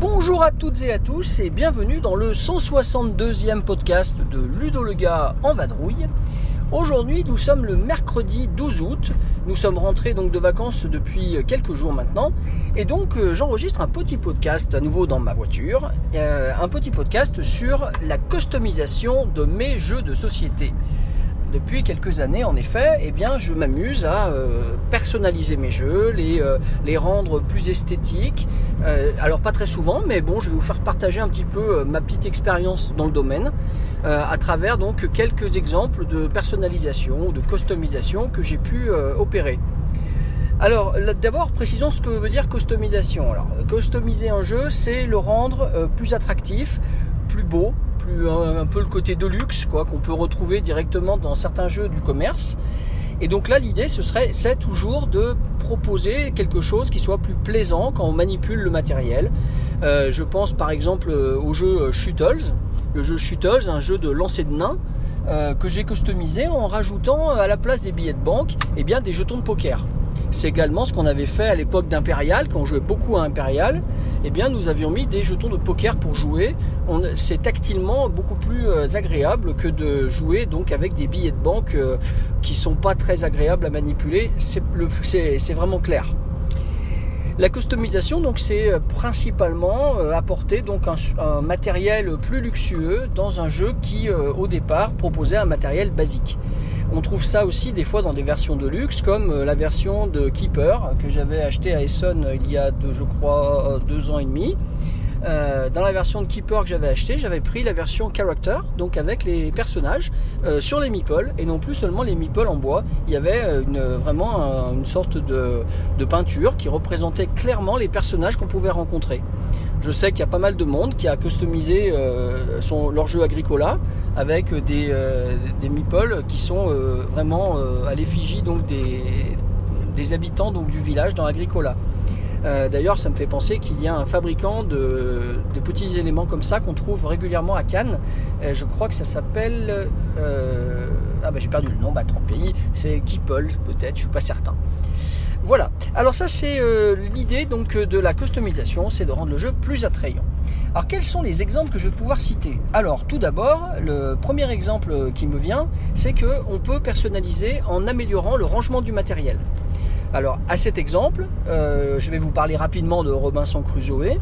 Bonjour à toutes et à tous et bienvenue dans le 162e podcast de Ludo le gars en vadrouille. Aujourd'hui, nous sommes le mercredi 12 août. Nous sommes rentrés donc de vacances depuis quelques jours maintenant. Et donc, euh, j'enregistre un petit podcast à nouveau dans ma voiture. Euh, un petit podcast sur la customisation de mes jeux de société. Depuis quelques années, en effet, eh je m'amuse à euh, personnaliser mes jeux, les, euh, les rendre plus esthétiques. Euh, alors pas très souvent, mais bon, je vais vous faire partager un petit peu ma petite expérience dans le domaine à travers donc quelques exemples de personnalisation ou de customisation que j'ai pu opérer. Alors, d'abord, précisons ce que veut dire customisation. Alors, customiser un jeu, c'est le rendre plus attractif, plus beau, un peu le côté de luxe, quoi, qu'on peut retrouver directement dans certains jeux du commerce. Et donc là, l'idée, ce serait, c'est toujours de proposer quelque chose qui soit plus plaisant quand on manipule le matériel. Euh, je pense par exemple euh, au jeu Shuttles, le jeu Shuttles, un jeu de lancer de nains euh, que j'ai customisé en rajoutant à la place des billets de banque, eh bien des jetons de poker. C'est également ce qu'on avait fait à l'époque d'Impérial, quand on jouait beaucoup à Impérial. Eh bien, nous avions mis des jetons de poker pour jouer. C'est tactilement beaucoup plus euh, agréable que de jouer donc avec des billets de banque euh, qui sont pas très agréables à manipuler. C'est vraiment clair. La customisation, donc, c'est euh, principalement apporter donc un, matériel plus luxueux dans un jeu qui, au départ, proposait un matériel basique. On trouve ça aussi des fois dans des versions de luxe, comme euh, la version de Keeper que j'avais acheté à Essonne il y a deux, je crois deux ans et demi. Euh, dans la version de Keeper que j'avais acheté, j'avais pris la version Character, donc avec les personnages euh, sur les meeples et non plus seulement les meeples en bois. Il y avait euh, vraiment un- une sorte de, peinture qui représentait clairement les personnages qu'on pouvait rencontrer. Je sais qu'il y a pas mal de monde qui a customisé son, leur jeu Agricola avec des, euh, meeples qui sont vraiment à l'effigie des, des habitants donc du village dans Agricola. Euh, D'ailleurs, ça me fait penser qu'il y a un fabricant de, petits éléments comme ça qu'on trouve régulièrement à Cannes. Euh, je crois que ça s'appelle. euh, ah bah j'ai perdu le nom, bah tant pis. C'est Keeple peut-être, je suis pas certain. Voilà. Alors ça c'est l'idée donc de la customisation, c'est de rendre le jeu plus attrayant. Alors quels sont les exemples que je vais pouvoir citer? Alors tout d'abord, le premier exemple qui me vient, c'est que on peut personnaliser en améliorant le rangement du matériel. Alors à cet exemple, euh, je vais vous parler rapidement de Robinson Crusoe.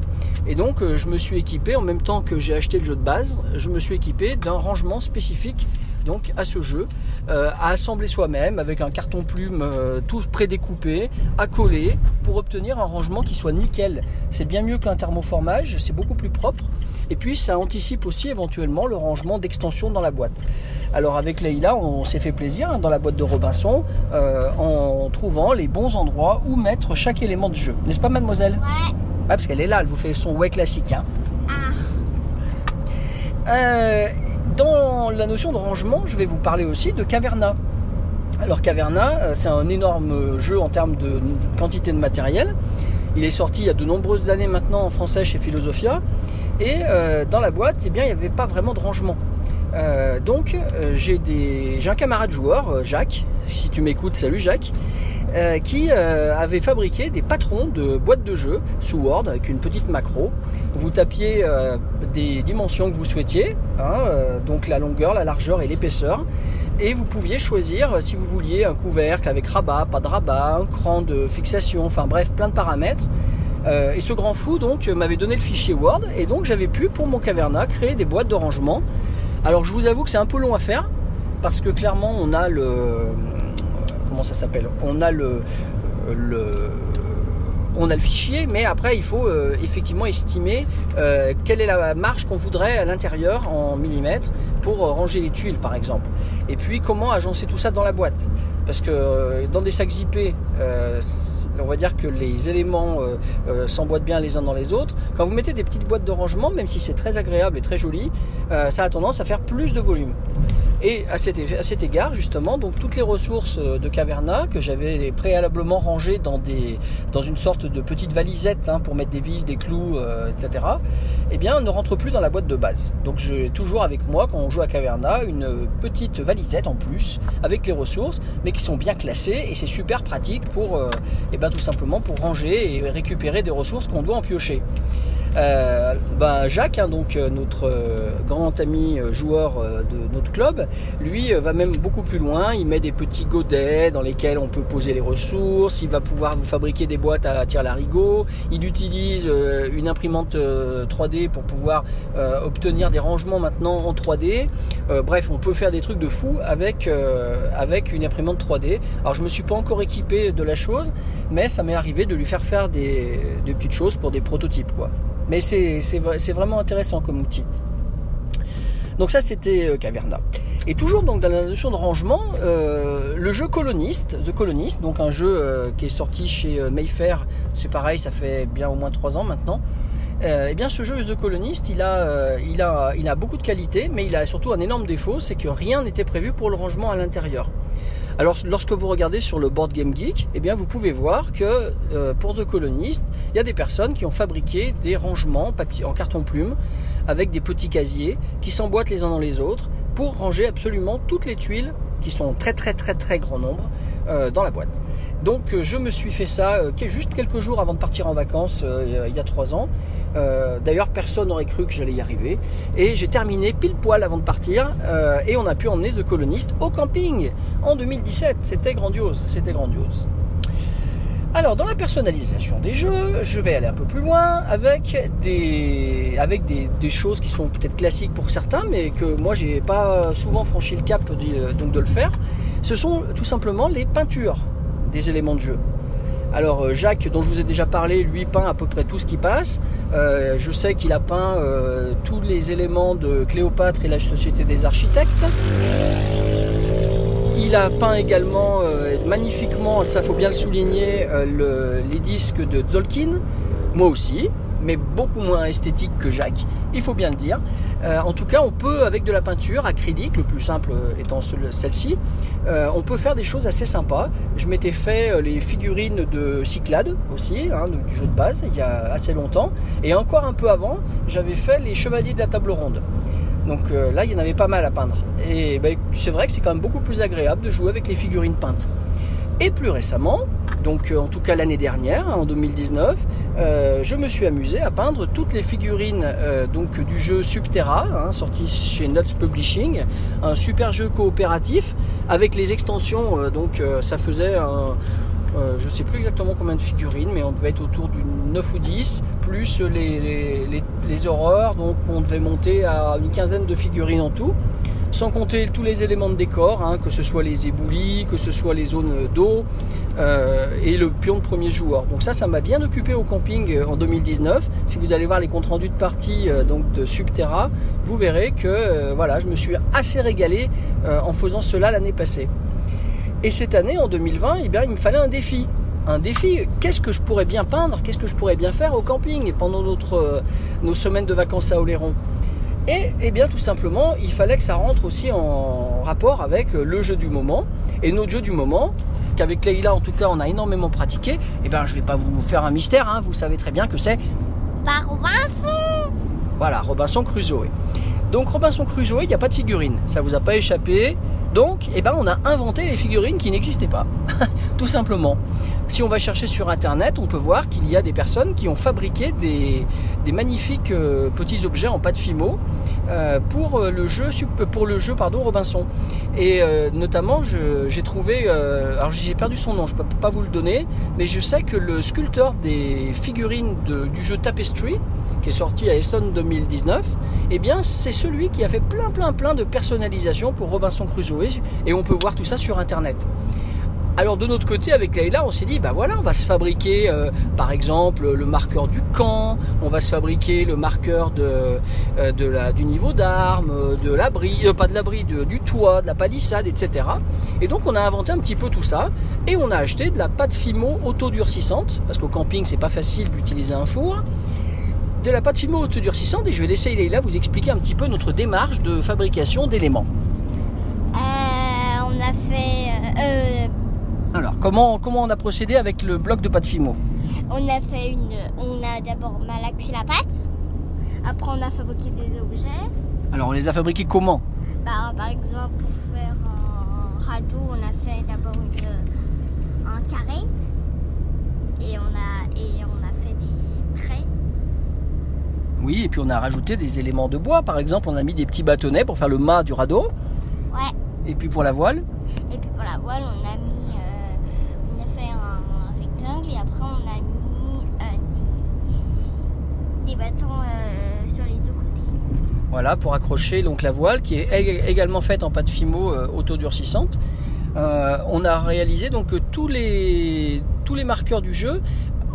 Et donc euh, je me suis équipé, en même temps que j'ai acheté le jeu de base, je me suis équipé d'un rangement spécifique donc à ce jeu, euh, à assembler soi-même avec un carton plume tout prédécoupé, à coller pour obtenir un rangement qui soit nickel. C'est bien mieux qu'un thermoformage, c'est beaucoup plus propre. Et puis ça anticipe aussi éventuellement le rangement d'extension dans la boîte. Alors avec Leïla, on s'est fait plaisir hein, dans la boîte de Robinson euh, en trouvant les bons endroits où mettre chaque élément du jeu. N'est-ce pas mademoiselle? Ouais. Parce qu'elle est là, elle vous fait son ouais classique. hein. Ah. Euh, dans la notion de rangement, je vais vous parler aussi de Caverna. Alors Caverna, euh, c'est un énorme jeu en termes de quantité de matériel. Il est sorti il y a de nombreuses années maintenant en français chez Philosophia. Et dans la boîte, eh bien, il n'y avait pas vraiment de rangement. Euh, donc euh, j'ai un camarade joueur, euh, Jacques, si tu m'écoutes, salut Jacques, qui avait fabriqué des patrons de boîtes de jeux sous Word avec une petite macro. Vous tapiez des dimensions que vous souhaitiez, hein, donc la longueur, la largeur et l'épaisseur, et vous pouviez choisir si vous vouliez un couvercle avec rabat, pas de rabat, un cran de fixation, enfin bref, plein de paramètres. Et ce grand fou donc m'avait donné le fichier Word et donc j'avais pu pour mon caverna créer des boîtes de rangement. Alors je vous avoue que c'est un peu long à faire parce que clairement on a le comment ça s'appelle? On a le, le on a le fichier, mais après il faut euh, effectivement estimer euh, quelle est la marge qu'on voudrait à l'intérieur en millimètres pour euh, ranger les tuiles par exemple. Et puis comment agencer tout ça dans la boîte? parce que dans des sacs zippés, on va dire que les éléments s'emboîtent bien les uns dans les autres. Quand vous mettez des petites boîtes de rangement, même si c'est très agréable et très joli, ça a tendance à faire plus de volume. Et à cet, égard, justement, toutes les ressources de Caverna que j'avais préalablement rangées dans, une sorte de petite valisette hein, pour mettre des vis, des clous, etc., eh bien, ne rentrent plus dans la boîte de base. Donc, j'ai toujours avec moi, quand on joue à Caverna, une petite valisette en plus avec les ressources, mais qui sont bien classées et c'est super pratique pour, euh, eh ben, tout simplement pour ranger et récupérer des ressources qu'on doit en piocher. Euh, ben Jacques, hein, donc euh, notre euh, grand ami joueur de notre club, lui va même beaucoup plus loin. Il met des petits godets dans lesquels on peut poser les ressources. Il va pouvoir vous fabriquer des boîtes à tir larigot. Il utilise une imprimante 3D pour pouvoir obtenir des rangements maintenant en 3D. bref, on peut faire des trucs de fou avec une imprimante 3D. Alors je me suis pas encore équipé de la chose, mais ça m'est arrivé de lui faire faire des, des petites choses pour des prototypes quoi. Mais c'est vraiment intéressant comme outil. Donc ça c'était euh, Caverna. Et toujours donc dans la notion de rangement, euh, le jeu Coloniste, The Colonist, donc un jeu euh, qui est sorti chez Mayfair, c'est pareil, ça fait bien au moins trois ans maintenant. et eh bien ce jeu The Colonist, il a, il, a, il a beaucoup de qualités, mais il a surtout un énorme défaut, c'est que rien n'était prévu pour le rangement à l'intérieur. Alors lorsque vous regardez sur le Board Game Geek, eh vous pouvez voir que euh, pour The Colonist, il y a des personnes qui ont fabriqué des rangements en carton plume avec des petits casiers qui s'emboîtent les uns dans les autres pour ranger absolument toutes les tuiles qui sont très très très très grand nombre euh, dans la boîte. Donc euh, je me suis fait ça euh, juste quelques jours avant de partir en vacances il y a trois ans. D'ailleurs personne n'aurait cru que j'allais y arriver. Et j'ai terminé pile poil avant de partir et on a pu emmener The Colonist au camping en 2017. C'était grandiose, c'était grandiose. Alors, dans la personnalisation des jeux, je vais aller un peu plus loin avec des, choses qui sont peut-être classiques pour certains, mais que moi j'ai pas souvent franchi le cap de, de le faire. Ce sont tout simplement les peintures des éléments de jeu. Alors euh, Jacques, dont je vous ai déjà parlé, lui peint à peu près tout ce qui passe. Euh, je sais qu'il a peint euh, tous les éléments de Cléopâtre et la Société des architectes. Il a peint également euh, magnifiquement, ça faut bien le souligner, euh, les disques de Zolkin. Moi aussi, mais beaucoup moins esthétique que Jacques, il faut bien le dire. Euh, en tout cas, on peut, avec de la peinture acrylique, le plus simple étant celle-ci, on peut faire des choses assez sympas. Je m'étais fait les figurines de Cyclade aussi, hein, du jeu de base, il y a assez longtemps. Et encore un peu avant, j'avais fait les chevaliers de la table ronde. Donc euh, là, il y en avait pas mal à peindre. Et ben, c'est vrai que c'est quand même beaucoup plus agréable de jouer avec les figurines peintes. Et plus récemment, donc euh, en tout cas l'année dernière, hein, en 2019, euh, je me suis amusé à peindre toutes les figurines donc du jeu Subterra, hein, sorti chez Nuts Publishing, un super jeu coopératif avec les extensions. donc ça faisait un, euh, je ne sais plus exactement combien de figurines, mais on devait être autour d'une 9 ou 10, plus les, les, horreurs, donc on devait monter à une quinzaine de figurines en tout, sans compter tous les éléments de décor, hein, que ce soit les éboulis, que ce soit les zones d'eau, euh, et le pion de premier joueur. Donc ça, ça m'a bien occupé au camping euh, en 2019. Si vous allez voir les comptes rendus de partie donc de Subterra, vous verrez que voilà, je me suis assez régalé en faisant cela l'année passée. Et cette année, en 2020, eh bien, il me fallait un défi. Un défi, qu'est-ce que je pourrais bien peindre, qu'est-ce que je pourrais bien faire au camping pendant notre, euh, nos semaines de vacances à Oléron. Et eh bien tout simplement, il fallait que ça rentre aussi en rapport avec euh, le jeu du moment. Et notre jeu du moment, qu'avec Leïla en tout cas on a énormément pratiqué, eh bien je ne vais pas vous faire un mystère, hein, vous savez très bien que c'est... Par Robinson Voilà, Robinson Crusoe. Donc Robinson Crusoe, il n'y a pas de figurine, ça vous a pas échappé, donc, eh ben, on a inventé les figurines qui n'existaient pas, tout simplement. Si on va chercher sur Internet, on peut voir qu'il y a des personnes qui ont fabriqué des, magnifiques euh, petits objets en pâte fimo euh, pour le jeu, pour le jeu Robinson. Et euh, notamment, j'ai trouvé, alors j'ai perdu son nom, je ne peux pas vous le donner, mais je sais que le sculpteur des figurines du jeu Tapestry, qui est sorti à Essen 2019, eh bien c'est celui qui a fait plein plein plein de personnalisation pour Robinson Crusoe et on peut voir tout ça sur internet. Alors de notre côté, avec Leïla, on s'est dit, bah voilà, on va se fabriquer, euh, par exemple, le marqueur du camp, on va se fabriquer le marqueur euh, du niveau d'armes, euh, de l'abri, pas de l'abri, du toit, de la palissade, etc. Et donc on a inventé un petit peu tout ça, et on a acheté de la pâte Fimo autodurcissante, parce qu'au camping c'est pas facile d'utiliser un four, de la pâte Fimo autodurcissante, et je vais laisser Leïla vous expliquer un petit peu notre démarche de fabrication d'éléments. On a fait. Alors, comment, comment on a procédé avec le bloc de pâte Fimo on a fait une. On a d'abord malaxé la pâte. Après, on a fabriqué des objets. Alors, on les a fabriqués comment Bah, par exemple, pour faire un radeau, on a fait d'abord un carré. Et on a, et on a fait des traits. Oui, et puis on a rajouté des éléments de bois. Par exemple, on a mis des petits bâtonnets pour faire le mât du radeau. Ouais. Et puis pour la voile, Et puis pour la voile, on a mis. euh, on a fait un, rectangle et après, on a mis euh, des, des euh, sur les deux côtés. voilà, pour accrocher donc la voile qui est ég- également faite en pâte fimo euh, autodurcissante. Euh, on a réalisé donc les tous les marqueurs du jeu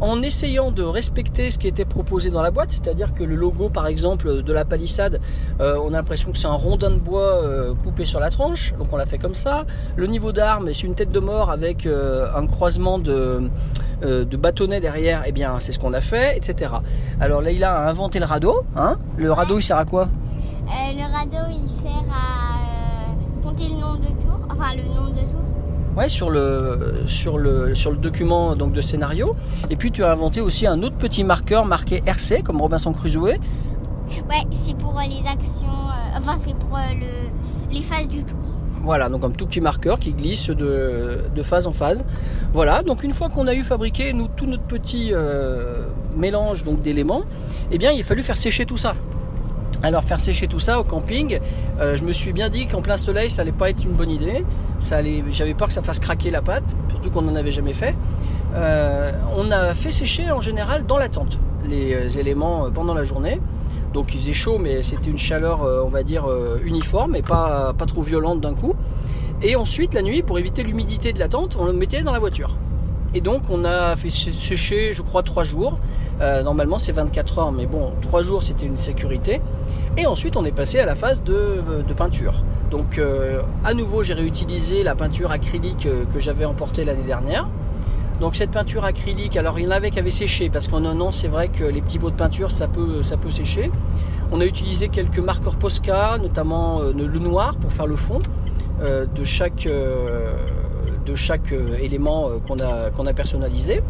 en essayant de respecter ce qui était proposé dans la boîte, c'est-à-dire que le logo par exemple de la palissade, euh, on a l'impression que c'est un rondin de bois euh, coupé sur la tranche, donc on l'a fait comme ça. Le niveau d'arme, c'est une tête de mort avec euh, un croisement de, bâtonnets derrière, et bien c'est ce qu'on a fait, etc. Alors Leïla a inventé le radeau, hein? Le radeau il sert à quoi? Le radeau, il sert à compter le nombre de tours. Enfin, le nombre de tours. Ouais, sur le sur le sur le document donc de scénario. Et puis tu as inventé aussi un autre petit marqueur marqué RC comme Robinson Crusoe. Ouais, c'est pour euh, les actions. euh, enfin, c'est pour euh, le, les phases du tour. Voilà, donc un tout petit marqueur qui glisse de, de phase en phase. Voilà, donc une fois qu'on a eu fabriqué nous tout notre petit euh, mélange donc d'éléments, eh bien il a fallu faire sécher tout ça. Alors faire sécher tout ça au camping, euh, je me suis bien dit qu'en plein soleil ça allait pas être une bonne idée. J'avais peur que ça fasse craquer la pâte, surtout qu'on n'en avait jamais fait. Euh, on a fait sécher en général dans la tente les euh, éléments pendant la journée. Donc il faisait chaud, mais c'était une chaleur, on va dire, uniforme et pas, pas trop violente d'un coup. Et ensuite, la nuit, pour éviter l'humidité de la tente, on le mettait dans la voiture. Et donc, on a fait sé- sécher, je crois, 3 jours. Euh, normalement, c'est 24 heures, mais bon, 3 jours, c'était une sécurité. Et ensuite, on est passé à la phase de, de peinture. Donc, euh, à nouveau, j'ai réutilisé la peinture acrylique euh, que j'avais emportée l'année dernière. Donc cette peinture acrylique, alors il y en avait qui avaient séché parce qu'en un an c'est vrai que les petits pots de peinture ça peut, ça peut sécher. On a utilisé quelques marqueurs Posca, notamment euh, le noir pour faire le fond euh, de chaque, euh, de chaque euh, élément euh, qu'on a, qu'on a personnalisé.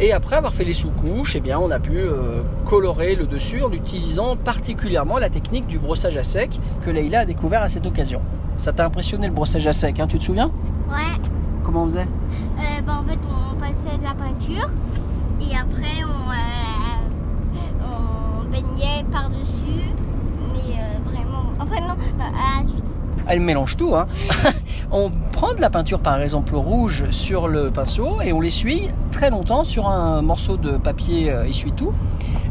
Et après avoir fait les sous-couches, eh bien, on a pu euh, colorer le dessus en utilisant particulièrement la technique du brossage à sec que Leïla a découvert à cette occasion. Ça t'a impressionné le brossage à sec, hein, tu te souviens? Ouais. Comment on faisait? Euh, bah, en fait, on passait de la peinture et après, on, euh, on baignait par-dessus. Mais vraiment. Enfin, non. non, Elle mélange tout. Hein. on prend de la peinture par exemple rouge sur le pinceau et on l'essuie très longtemps sur un morceau de papier euh, essuie-tout.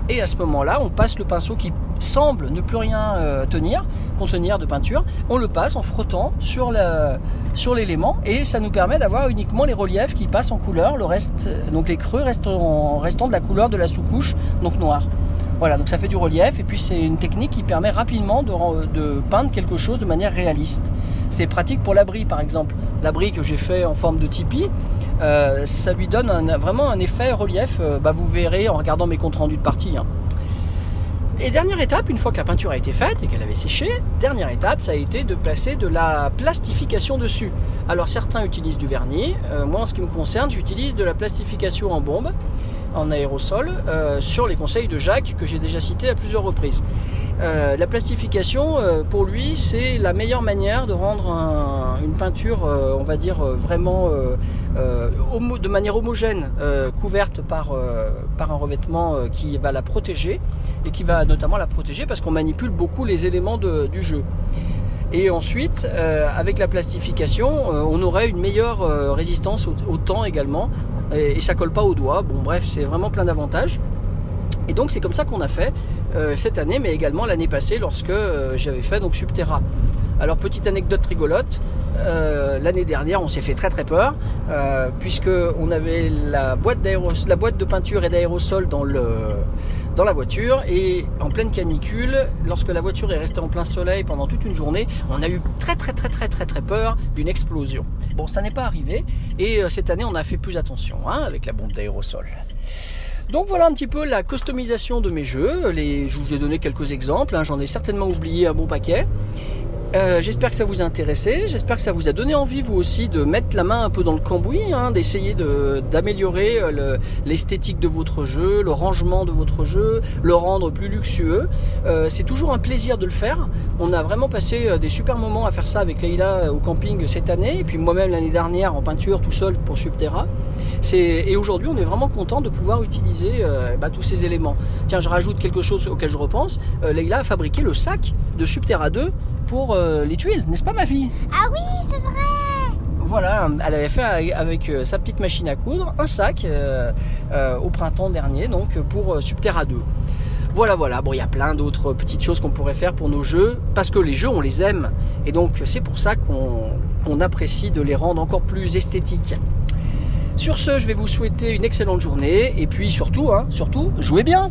Et à ce moment-là, on passe le pinceau qui semble ne plus rien euh, tenir, contenir de peinture. On le passe en frottant sur la- sur l'élément et ça nous permet d'avoir uniquement les reliefs qui passent en couleur. Le reste, donc les creux restent en, restant de la couleur de la sous-couche, donc noire. Voilà, donc ça fait du relief et puis c'est une technique qui permet rapidement de, peindre quelque chose de manière réaliste. C'est pratique pour l'abri par exemple. L'abri que j'ai fait en forme de tipi, euh, ça lui donne vraiment un effet relief. Euh, bah, vous verrez en regardant mes comptes rendus de partie. hein. Et dernière étape, une fois que la peinture a été faite et qu'elle avait séché, dernière étape, ça a été de placer de la plastification dessus. Alors certains utilisent du vernis, euh, moi en ce qui me concerne, j'utilise de la plastification en bombe, en aérosol, euh, sur les conseils de Jacques que j'ai déjà cité à plusieurs reprises. Euh, la plastification, euh, pour lui, c'est la meilleure manière de rendre un- une peinture, euh, on va dire, vraiment de manière homogène, couverte par, un revêtement qui va la protéger et qui va notamment la protéger parce qu'on manipule beaucoup les éléments du jeu. Et ensuite, avec la plastification, on aurait une meilleure résistance au, au temps également, et, et ça colle pas aux doigts. Bon, bref, c'est vraiment plein d'avantages. Et donc c'est comme ça qu'on a fait euh, cette année, mais également l'année passée lorsque euh, j'avais fait donc Subterra. Alors petite anecdote rigolote, euh, l'année dernière on s'est fait très très peur puisque on avait la boîte, la boîte de peinture et d'aérosol dans le dans la voiture et en pleine canicule, lorsque la voiture est restée en plein soleil pendant toute une journée, on a eu très très très très très très peur d'une explosion. Bon, ça n'est pas arrivé et cette année on a fait plus attention hein, avec la bombe d'aérosol. Donc voilà un petit peu la customisation de mes jeux. Je vous ai donné quelques exemples, hein, j'en ai certainement oublié un bon paquet. Euh, j'espère que ça vous a intéressé, j'espère que ça vous a donné envie vous aussi de mettre la main un peu dans le cambouis, hein, d'essayer d'améliorer euh, l'esthétique de votre jeu, le rangement de votre jeu, le rendre plus luxueux. Euh, c'est toujours un plaisir de le faire. On a vraiment passé des super moments à faire ça avec Leïla au camping cette année, et puis moi-même l'année dernière en peinture tout seul pour Subterra. Et aujourd'hui on est vraiment content de pouvoir utiliser bah, tous ces éléments. Tiens, je rajoute quelque chose auquel je repense. Leïla a fabriqué le sac de Subterra 2 pour euh, les tuiles, n'est-ce pas ma fille? Ah oui, c'est vrai Voilà, elle avait fait avec euh, sa petite machine à coudre un sac euh, au printemps dernier, donc pour Subterra 2. Voilà, voilà. Bon, il y a plein d'autres petites choses qu'on pourrait faire pour nos jeux, parce que les jeux, on les aime. Et donc, c'est pour ça qu'on apprécie de les rendre encore plus esthétiques. Sur ce, je vais vous souhaiter une excellente journée, et puis surtout, hein, surtout, jouez bien